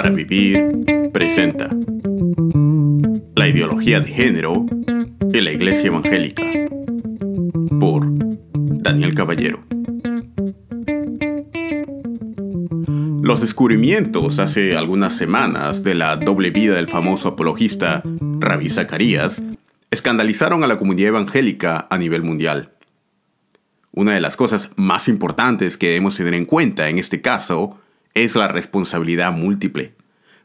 para Vivir presenta La ideología de género y la Iglesia Evangélica por Daniel Caballero. Los descubrimientos hace algunas semanas de la doble vida del famoso apologista Rabí Zacarías escandalizaron a la comunidad evangélica a nivel mundial. Una de las cosas más importantes que debemos tener en cuenta en este caso es la responsabilidad múltiple.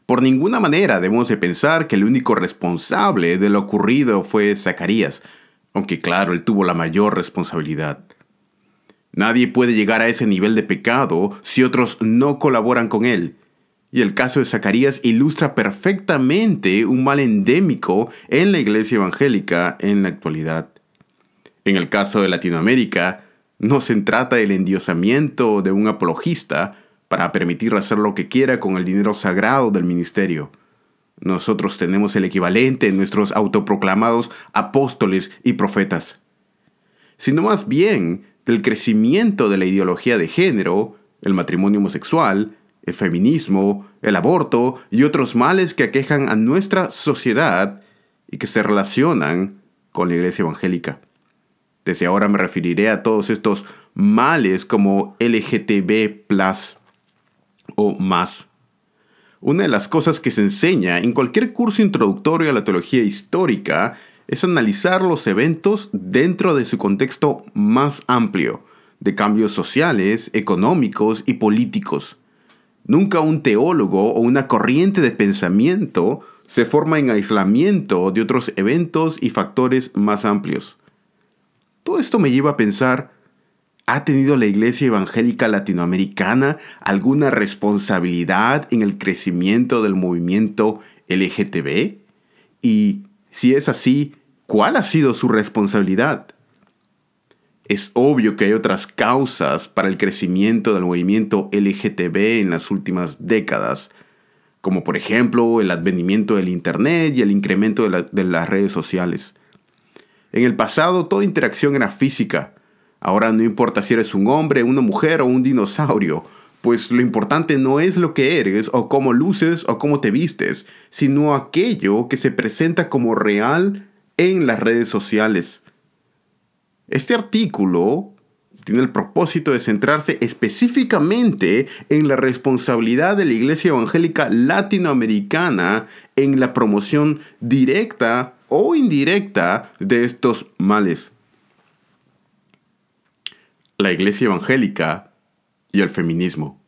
Por ninguna manera debemos de pensar que el único responsable de lo ocurrido fue Zacarías, aunque claro, él tuvo la mayor responsabilidad. Nadie puede llegar a ese nivel de pecado si otros no colaboran con él. Y el caso de Zacarías ilustra perfectamente un mal endémico en la iglesia evangélica en la actualidad. En el caso de Latinoamérica, no se trata del endiosamiento de un apologista para permitirle hacer lo que quiera con el dinero sagrado del ministerio. Nosotros tenemos el equivalente en nuestros autoproclamados apóstoles y profetas. Sino más bien del crecimiento de la ideología de género, el matrimonio homosexual, el feminismo, el aborto y otros males que aquejan a nuestra sociedad y que se relacionan con la iglesia evangélica. Desde ahora me referiré a todos estos males como LGTB o más. Una de las cosas que se enseña en cualquier curso introductorio a la teología histórica es analizar los eventos dentro de su contexto más amplio, de cambios sociales, económicos y políticos. Nunca un teólogo o una corriente de pensamiento se forma en aislamiento de otros eventos y factores más amplios. Todo esto me lleva a pensar, ¿ha tenido la Iglesia Evangélica Latinoamericana alguna responsabilidad en el crecimiento del movimiento LGTB? Y si es así, ¿cuál ha sido su responsabilidad? Es obvio que hay otras causas para el crecimiento del movimiento LGTB en las últimas décadas, como por ejemplo el advenimiento del Internet y el incremento de, de las redes sociales. En el pasado toda interacción era física. Ahora no importa si eres un hombre, una mujer o un dinosaurio, pues lo importante no es lo que eres o cómo luces o cómo te vistes, sino aquello que se presenta como real en las redes sociales. Este artículo tiene el propósito de centrarse específicamente en la responsabilidad de la Iglesia Evangélica Latinoamericana en la promoción directa o indirecta de estos males. La Iglesia Evangélica y el feminismo.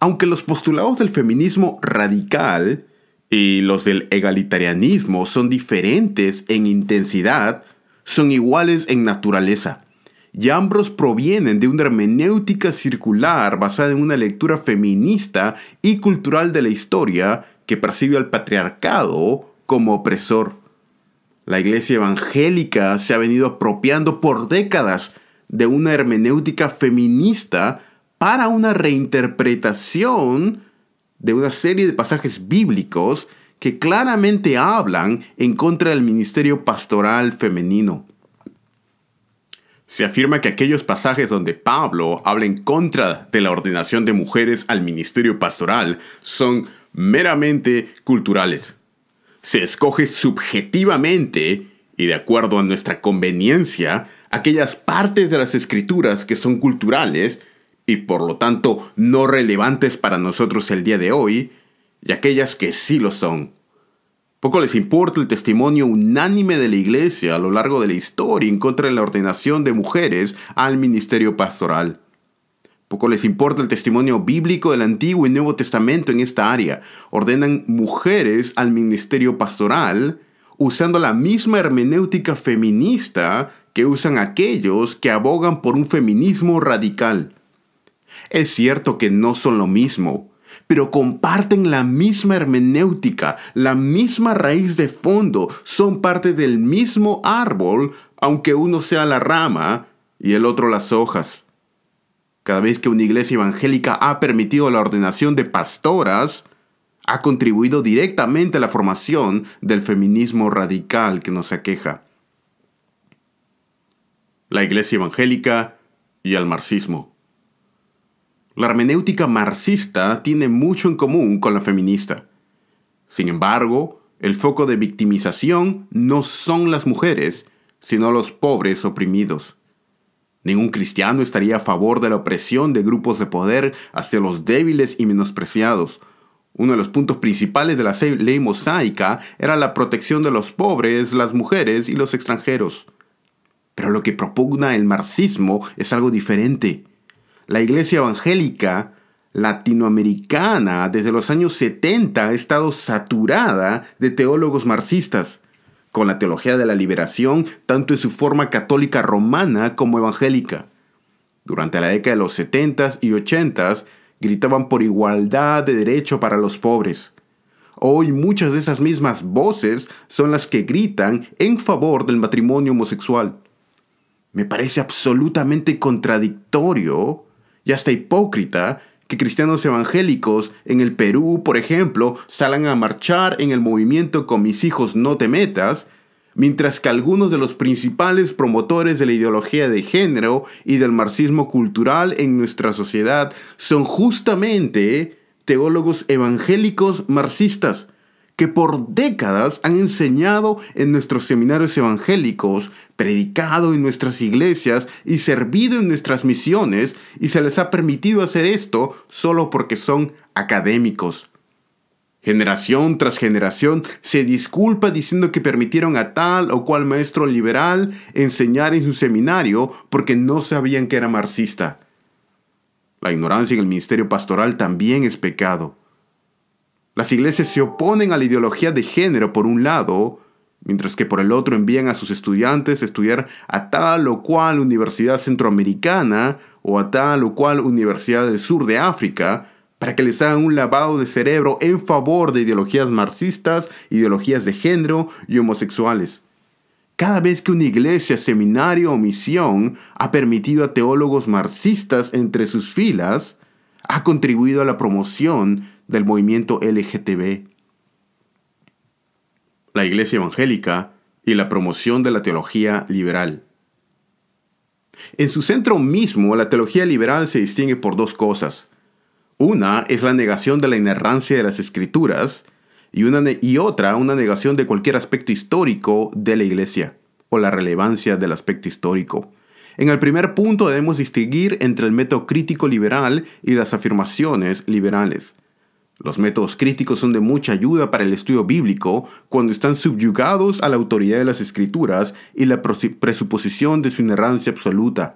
Aunque los postulados del feminismo radical y los del egalitarianismo son diferentes en intensidad, son iguales en naturaleza. Y ambos provienen de una hermenéutica circular basada en una lectura feminista y cultural de la historia que percibe al patriarcado como opresor. La iglesia evangélica se ha venido apropiando por décadas de una hermenéutica feminista para una reinterpretación de una serie de pasajes bíblicos que claramente hablan en contra del ministerio pastoral femenino. Se afirma que aquellos pasajes donde Pablo habla en contra de la ordenación de mujeres al ministerio pastoral son meramente culturales se escoge subjetivamente y de acuerdo a nuestra conveniencia aquellas partes de las escrituras que son culturales y por lo tanto no relevantes para nosotros el día de hoy, y aquellas que sí lo son. Poco les importa el testimonio unánime de la Iglesia a lo largo de la historia en contra de la ordenación de mujeres al ministerio pastoral. Poco les importa el testimonio bíblico del Antiguo y Nuevo Testamento en esta área. Ordenan mujeres al ministerio pastoral usando la misma hermenéutica feminista que usan aquellos que abogan por un feminismo radical. Es cierto que no son lo mismo, pero comparten la misma hermenéutica, la misma raíz de fondo, son parte del mismo árbol, aunque uno sea la rama y el otro las hojas. Cada vez que una iglesia evangélica ha permitido la ordenación de pastoras, ha contribuido directamente a la formación del feminismo radical que nos aqueja. La iglesia evangélica y el marxismo. La hermenéutica marxista tiene mucho en común con la feminista. Sin embargo, el foco de victimización no son las mujeres, sino los pobres oprimidos. Ningún cristiano estaría a favor de la opresión de grupos de poder hacia los débiles y menospreciados. Uno de los puntos principales de la ley mosaica era la protección de los pobres, las mujeres y los extranjeros. Pero lo que propugna el marxismo es algo diferente. La iglesia evangélica latinoamericana desde los años 70 ha estado saturada de teólogos marxistas, con la teología de la liberación tanto en su forma católica romana como evangélica. Durante la década de los 70s y 80s gritaban por igualdad de derecho para los pobres. Hoy muchas de esas mismas voces son las que gritan en favor del matrimonio homosexual. Me parece absolutamente contradictorio y hasta hipócrita que cristianos evangélicos en el Perú, por ejemplo, salgan a marchar en el movimiento con mis hijos no te metas, mientras que algunos de los principales promotores de la ideología de género y del marxismo cultural en nuestra sociedad son justamente teólogos evangélicos marxistas que por décadas han enseñado en nuestros seminarios evangélicos, predicado en nuestras iglesias y servido en nuestras misiones, y se les ha permitido hacer esto solo porque son académicos. Generación tras generación se disculpa diciendo que permitieron a tal o cual maestro liberal enseñar en su seminario porque no sabían que era marxista. La ignorancia en el ministerio pastoral también es pecado. Las iglesias se oponen a la ideología de género por un lado, mientras que por el otro envían a sus estudiantes a estudiar a tal o cual universidad centroamericana o a tal o cual universidad del sur de África para que les hagan un lavado de cerebro en favor de ideologías marxistas, ideologías de género y homosexuales. Cada vez que una iglesia, seminario o misión ha permitido a teólogos marxistas entre sus filas, ha contribuido a la promoción del movimiento LGTB, la Iglesia Evangélica y la promoción de la teología liberal. En su centro mismo, la teología liberal se distingue por dos cosas. Una es la negación de la inerrancia de las escrituras y, otra una negación de cualquier aspecto histórico de la Iglesia o la relevancia del aspecto histórico. En el primer punto debemos distinguir entre el método crítico liberal y las afirmaciones liberales. Los métodos críticos son de mucha ayuda para el estudio bíblico cuando están subyugados a la autoridad de las escrituras y la presuposición de su inerrancia absoluta.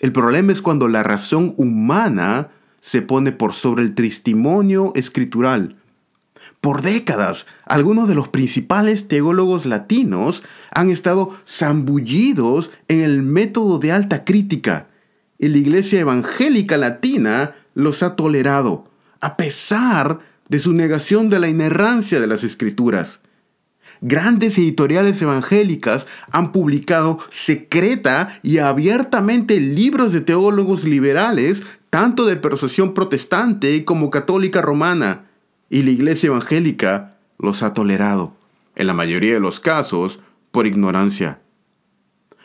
El problema es cuando la razón humana se pone por sobre el testimonio escritural. Por décadas, algunos de los principales teólogos latinos han estado zambullidos en el método de alta crítica y la Iglesia Evangélica Latina los ha tolerado a pesar de su negación de la inerrancia de las escrituras. Grandes editoriales evangélicas han publicado secreta y abiertamente libros de teólogos liberales, tanto de persuasión protestante como católica romana, y la iglesia evangélica los ha tolerado, en la mayoría de los casos, por ignorancia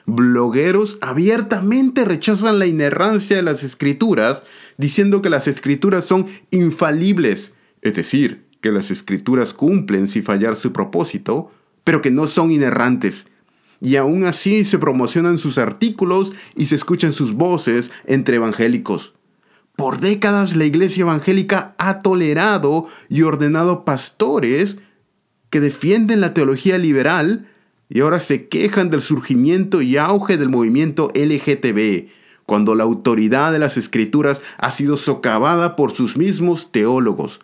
blogueros abiertamente rechazan la inerrancia de las escrituras, diciendo que las escrituras son infalibles, es decir, que las escrituras cumplen sin fallar su propósito, pero que no son inerrantes. Y aún así se promocionan sus artículos y se escuchan sus voces entre evangélicos. Por décadas la iglesia evangélica ha tolerado y ordenado pastores que defienden la teología liberal y ahora se quejan del surgimiento y auge del movimiento LGTB, cuando la autoridad de las escrituras ha sido socavada por sus mismos teólogos.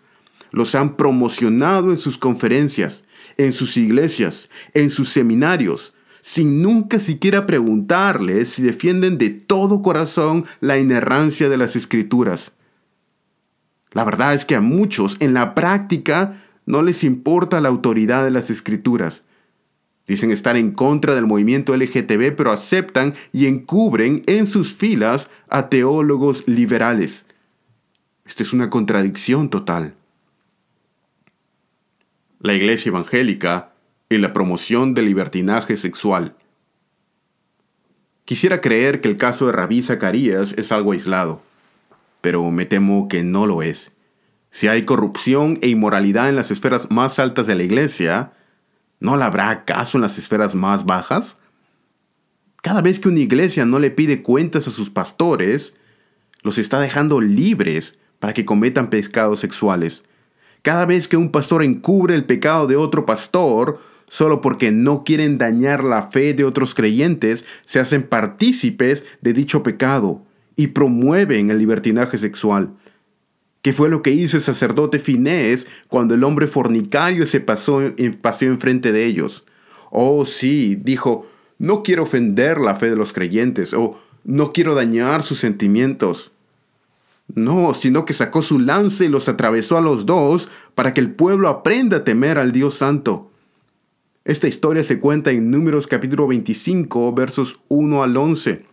Los han promocionado en sus conferencias, en sus iglesias, en sus seminarios, sin nunca siquiera preguntarles si defienden de todo corazón la inerrancia de las escrituras. La verdad es que a muchos en la práctica no les importa la autoridad de las escrituras. Dicen estar en contra del movimiento LGTB, pero aceptan y encubren en sus filas a teólogos liberales. Esta es una contradicción total. La Iglesia Evangélica y la promoción del libertinaje sexual. Quisiera creer que el caso de Rabí Zacarías es algo aislado. pero me temo que no lo es. Si hay corrupción e inmoralidad en las esferas más altas de la iglesia, ¿no la habrá acaso en las esferas más bajas? Cada vez que una iglesia no le pide cuentas a sus pastores, los está dejando libres para que cometan pecados sexuales. Cada vez que un pastor encubre el pecado de otro pastor, solo porque no quieren dañar la fe de otros creyentes, se hacen partícipes de dicho pecado y promueven el libertinaje sexual. ¿Qué fue lo que hizo el sacerdote Finés cuando el hombre fornicario se pasó, paseó enfrente de ellos? Oh, sí, dijo, no quiero ofender la fe de los creyentes o no quiero dañar sus sentimientos. No, sino que sacó su lance y los atravesó a los dos para que el pueblo aprenda a temer al Dios Santo. Esta historia se cuenta en Números capítulo 25, versos 1 al 11.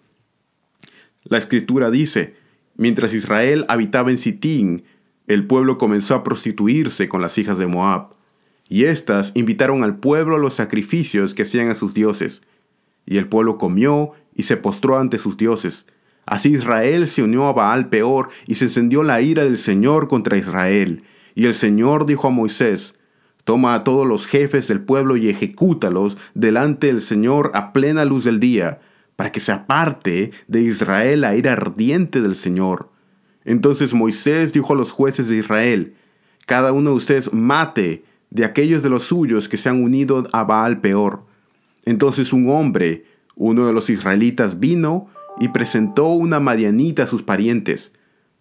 La escritura dice, mientras Israel habitaba en Sitín, el pueblo comenzó a prostituirse con las hijas de Moab, y éstas invitaron al pueblo a los sacrificios que hacían a sus dioses. Y el pueblo comió y se postró ante sus dioses. Así Israel se unió a Baal peor y se encendió la ira del Señor contra Israel. Y el Señor dijo a Moisés, Toma a todos los jefes del pueblo y ejecútalos delante del Señor a plena luz del día, para que se aparte de Israel la ira ardiente del Señor. Entonces Moisés dijo a los jueces de Israel, Cada uno de ustedes mate de aquellos de los suyos que se han unido a Baal peor. Entonces un hombre, uno de los israelitas, vino y presentó una madianita a sus parientes,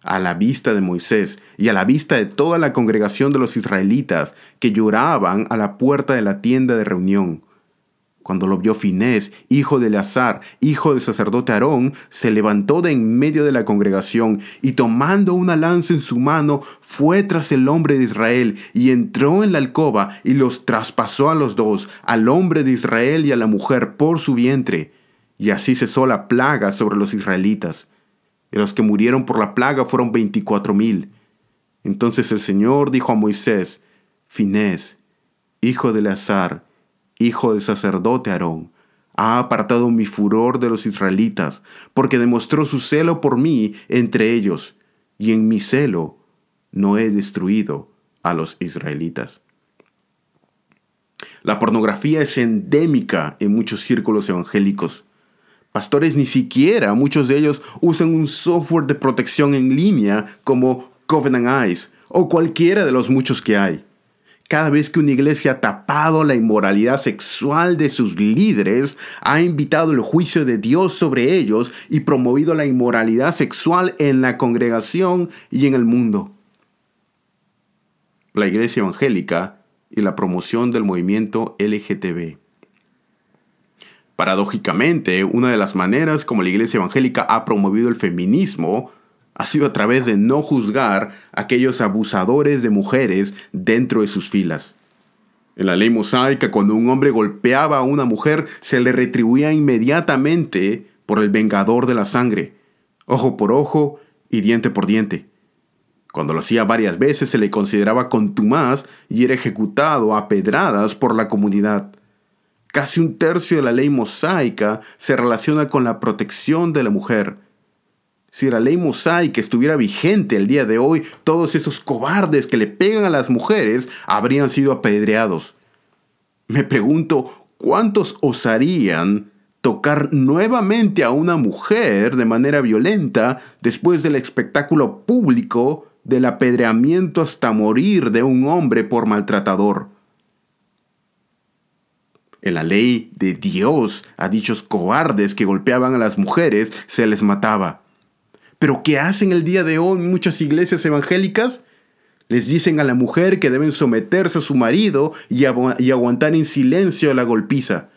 a la vista de Moisés y a la vista de toda la congregación de los israelitas que lloraban a la puerta de la tienda de reunión. Cuando lo vio Finés, hijo de Eleazar, hijo del sacerdote Aarón, se levantó de en medio de la congregación y tomando una lanza en su mano, fue tras el hombre de Israel y entró en la alcoba y los traspasó a los dos, al hombre de Israel y a la mujer por su vientre y así cesó la plaga sobre los israelitas. Y los que murieron por la plaga fueron veinticuatro mil. Entonces el Señor dijo a Moisés, Finés, hijo de Eleazar, hijo del sacerdote Aarón, ha apartado mi furor de los israelitas, porque demostró su celo por mí entre ellos, y en mi celo no he destruido a los israelitas. La pornografía es endémica en muchos círculos evangélicos. Pastores ni siquiera, muchos de ellos usan un software de protección en línea como Covenant Eyes o cualquiera de los muchos que hay. Cada vez que una iglesia ha tapado la inmoralidad sexual de sus líderes, ha invitado el juicio de Dios sobre ellos y promovido la inmoralidad sexual en la congregación y en el mundo. La iglesia evangélica y la promoción del movimiento LGTB. Paradójicamente, una de las maneras como la Iglesia Evangélica ha promovido el feminismo ha sido a través de no juzgar a aquellos abusadores de mujeres dentro de sus filas. En la ley mosaica, cuando un hombre golpeaba a una mujer, se le retribuía inmediatamente por el vengador de la sangre, ojo por ojo y diente por diente. Cuando lo hacía varias veces se le consideraba contumaz y era ejecutado a pedradas por la comunidad. Casi un tercio de la ley mosaica se relaciona con la protección de la mujer. Si la ley mosaica estuviera vigente el día de hoy, todos esos cobardes que le pegan a las mujeres habrían sido apedreados. Me pregunto, ¿cuántos osarían tocar nuevamente a una mujer de manera violenta después del espectáculo público del apedreamiento hasta morir de un hombre por maltratador? En la ley de Dios a dichos cobardes que golpeaban a las mujeres se les mataba. Pero ¿qué hacen el día de hoy muchas iglesias evangélicas? Les dicen a la mujer que deben someterse a su marido y, y aguantar en silencio la golpiza.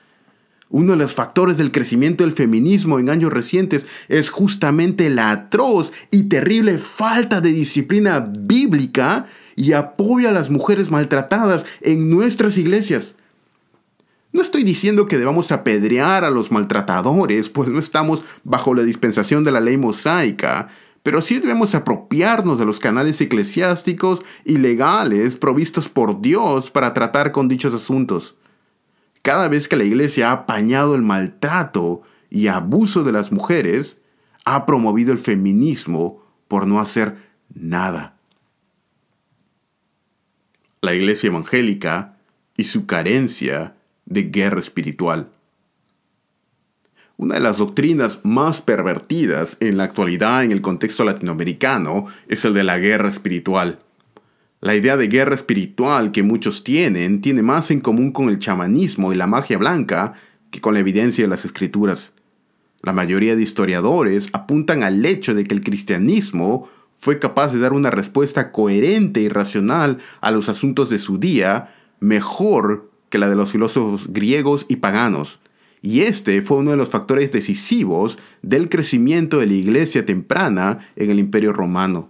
Uno de los factores del crecimiento del feminismo en años recientes es justamente la atroz y terrible falta de disciplina bíblica y apoyo a las mujeres maltratadas en nuestras iglesias. No estoy diciendo que debamos apedrear a los maltratadores, pues no estamos bajo la dispensación de la ley mosaica, pero sí debemos apropiarnos de los canales eclesiásticos y legales provistos por Dios para tratar con dichos asuntos. Cada vez que la iglesia ha apañado el maltrato y abuso de las mujeres, ha promovido el feminismo por no hacer nada. La iglesia evangélica y su carencia de guerra espiritual. Una de las doctrinas más pervertidas en la actualidad en el contexto latinoamericano es el de la guerra espiritual. La idea de guerra espiritual que muchos tienen tiene más en común con el chamanismo y la magia blanca que con la evidencia de las escrituras. La mayoría de historiadores apuntan al hecho de que el cristianismo fue capaz de dar una respuesta coherente y racional a los asuntos de su día mejor que la de los filósofos griegos y paganos. Y este fue uno de los factores decisivos del crecimiento de la iglesia temprana en el imperio romano.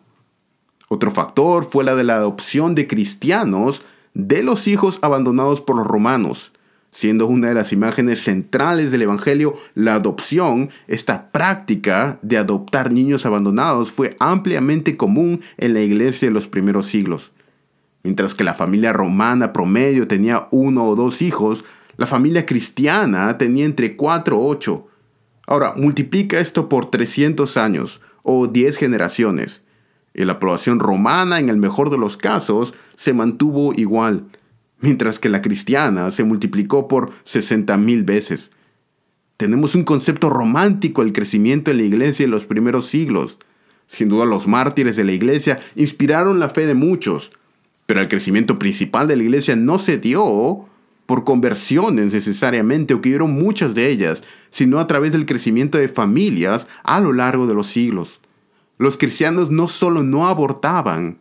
Otro factor fue la de la adopción de cristianos de los hijos abandonados por los romanos, siendo una de las imágenes centrales del Evangelio la adopción, esta práctica de adoptar niños abandonados fue ampliamente común en la iglesia de los primeros siglos. Mientras que la familia romana promedio tenía uno o dos hijos, la familia cristiana tenía entre cuatro o ocho. Ahora, multiplica esto por 300 años o 10 generaciones y la población romana, en el mejor de los casos, se mantuvo igual, mientras que la cristiana se multiplicó por 60 mil veces. Tenemos un concepto romántico del crecimiento de la iglesia en los primeros siglos. Sin duda los mártires de la iglesia inspiraron la fe de muchos, pero el crecimiento principal de la iglesia no se dio por conversiones necesariamente, o que hubieron muchas de ellas, sino a través del crecimiento de familias a lo largo de los siglos. Los cristianos no solo no abortaban,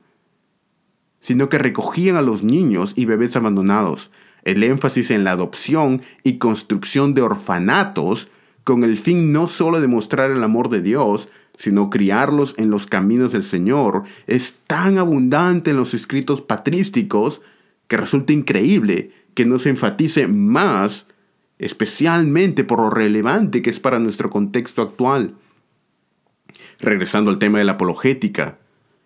sino que recogían a los niños y bebés abandonados. El énfasis en la adopción y construcción de orfanatos con el fin no solo de mostrar el amor de Dios, sino criarlos en los caminos del Señor, es tan abundante en los escritos patrísticos que resulta increíble que no se enfatice más, especialmente por lo relevante que es para nuestro contexto actual. Regresando al tema de la apologética,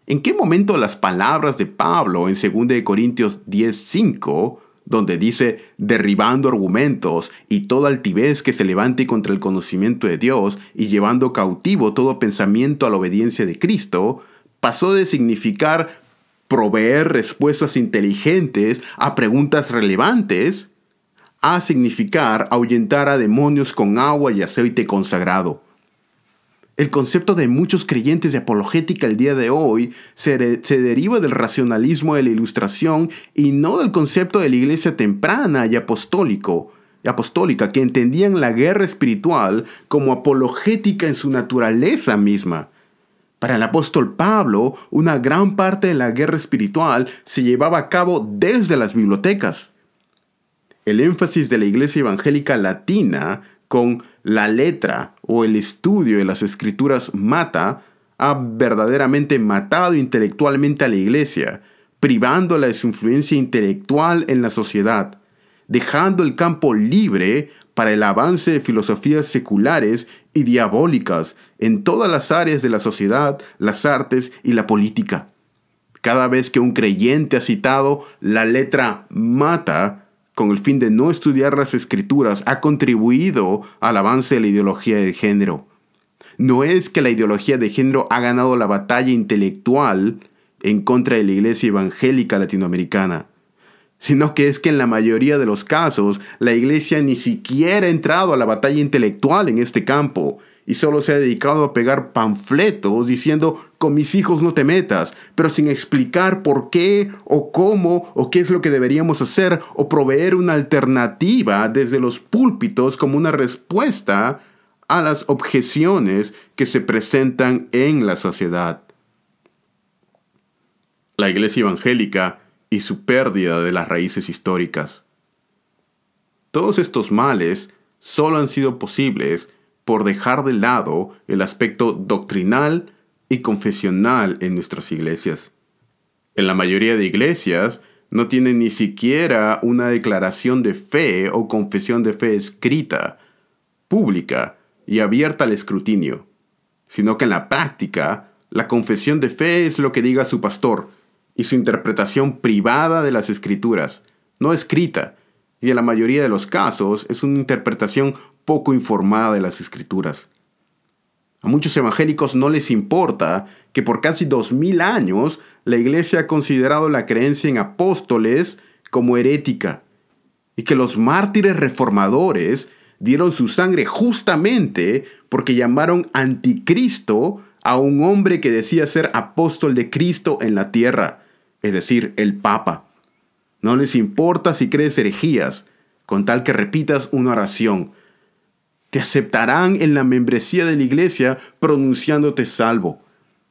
¿en qué momento las palabras de Pablo en 2 Corintios 10:5, donde dice, derribando argumentos y toda altivez que se levante contra el conocimiento de Dios y llevando cautivo todo pensamiento a la obediencia de Cristo, pasó de significar proveer respuestas inteligentes a preguntas relevantes a significar ahuyentar a demonios con agua y aceite consagrado. El concepto de muchos creyentes de apologética el día de hoy se, deriva del racionalismo de la ilustración y no del concepto de la iglesia temprana y apostólica que entendían la guerra espiritual como apologética en su naturaleza misma. Para el apóstol Pablo, una gran parte de la guerra espiritual se llevaba a cabo desde las bibliotecas. El énfasis de la iglesia evangélica latina con la letra o el estudio de las escrituras mata, ha verdaderamente matado intelectualmente a la iglesia, privándola de su influencia intelectual en la sociedad, dejando el campo libre para el avance de filosofías seculares y diabólicas en todas las áreas de la sociedad, las artes y la política. Cada vez que un creyente ha citado la letra mata, con el fin de no estudiar las escrituras, ha contribuido al avance de la ideología de género. No es que la ideología de género ha ganado la batalla intelectual en contra de la iglesia evangélica latinoamericana, sino que es que en la mayoría de los casos la iglesia ni siquiera ha entrado a la batalla intelectual en este campo y solo se ha dedicado a pegar panfletos diciendo con mis hijos no te metas, pero sin explicar por qué o cómo o qué es lo que deberíamos hacer o proveer una alternativa desde los púlpitos como una respuesta a las objeciones que se presentan en la sociedad. La iglesia evangélica y su pérdida de las raíces históricas. Todos estos males solo han sido posibles por dejar de lado el aspecto doctrinal y confesional en nuestras iglesias. En la mayoría de iglesias no tienen ni siquiera una declaración de fe o confesión de fe escrita, pública y abierta al escrutinio, sino que en la práctica la confesión de fe es lo que diga su pastor y su interpretación privada de las escrituras, no escrita, y en la mayoría de los casos es una interpretación poco informada de las escrituras. A muchos evangélicos no les importa que por casi dos mil años la iglesia ha considerado la creencia en apóstoles como herética y que los mártires reformadores dieron su sangre justamente porque llamaron anticristo a un hombre que decía ser apóstol de Cristo en la tierra, es decir, el Papa. No les importa si crees herejías, con tal que repitas una oración. Te aceptarán en la membresía de la iglesia pronunciándote salvo.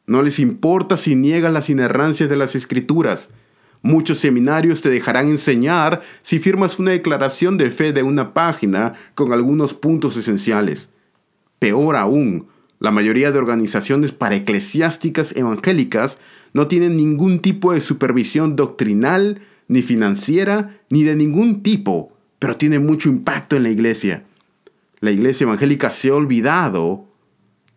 No les importa si niegas las inerrancias de las escrituras. Muchos seminarios te dejarán enseñar si firmas una declaración de fe de una página con algunos puntos esenciales. Peor aún, la mayoría de organizaciones paraeclesiásticas evangélicas no tienen ningún tipo de supervisión doctrinal, ni financiera, ni de ningún tipo, pero tienen mucho impacto en la iglesia. La iglesia evangélica se ha olvidado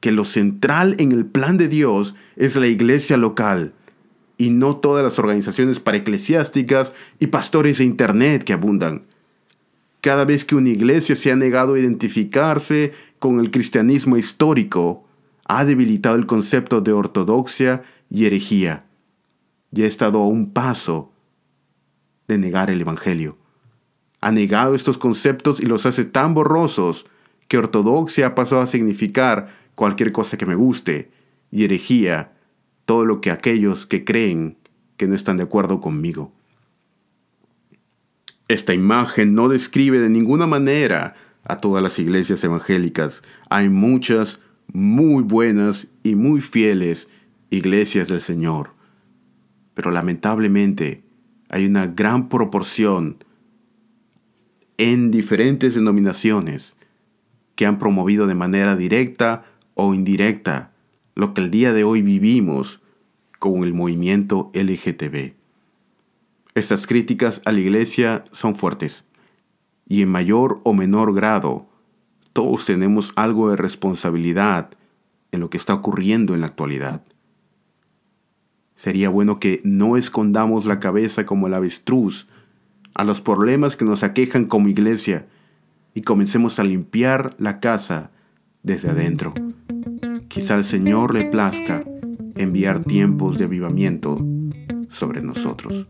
que lo central en el plan de Dios es la iglesia local y no todas las organizaciones paraeclesiásticas y pastores de Internet que abundan. Cada vez que una iglesia se ha negado a identificarse con el cristianismo histórico, ha debilitado el concepto de ortodoxia y herejía, y ha estado a un paso de negar el Evangelio. Ha negado estos conceptos y los hace tan borrosos que ortodoxia ha pasado a significar cualquier cosa que me guste, y herejía todo lo que aquellos que creen que no están de acuerdo conmigo. Esta imagen no describe de ninguna manera a todas las iglesias evangélicas. Hay muchas muy buenas y muy fieles iglesias del Señor. Pero lamentablemente hay una gran proporción en diferentes denominaciones que han promovido de manera directa o indirecta lo que el día de hoy vivimos con el movimiento LGTB. Estas críticas a la iglesia son fuertes y en mayor o menor grado todos tenemos algo de responsabilidad en lo que está ocurriendo en la actualidad. Sería bueno que no escondamos la cabeza como el avestruz a los problemas que nos aquejan como iglesia y comencemos a limpiar la casa desde adentro. Quizá al Señor le plazca enviar tiempos de avivamiento sobre nosotros.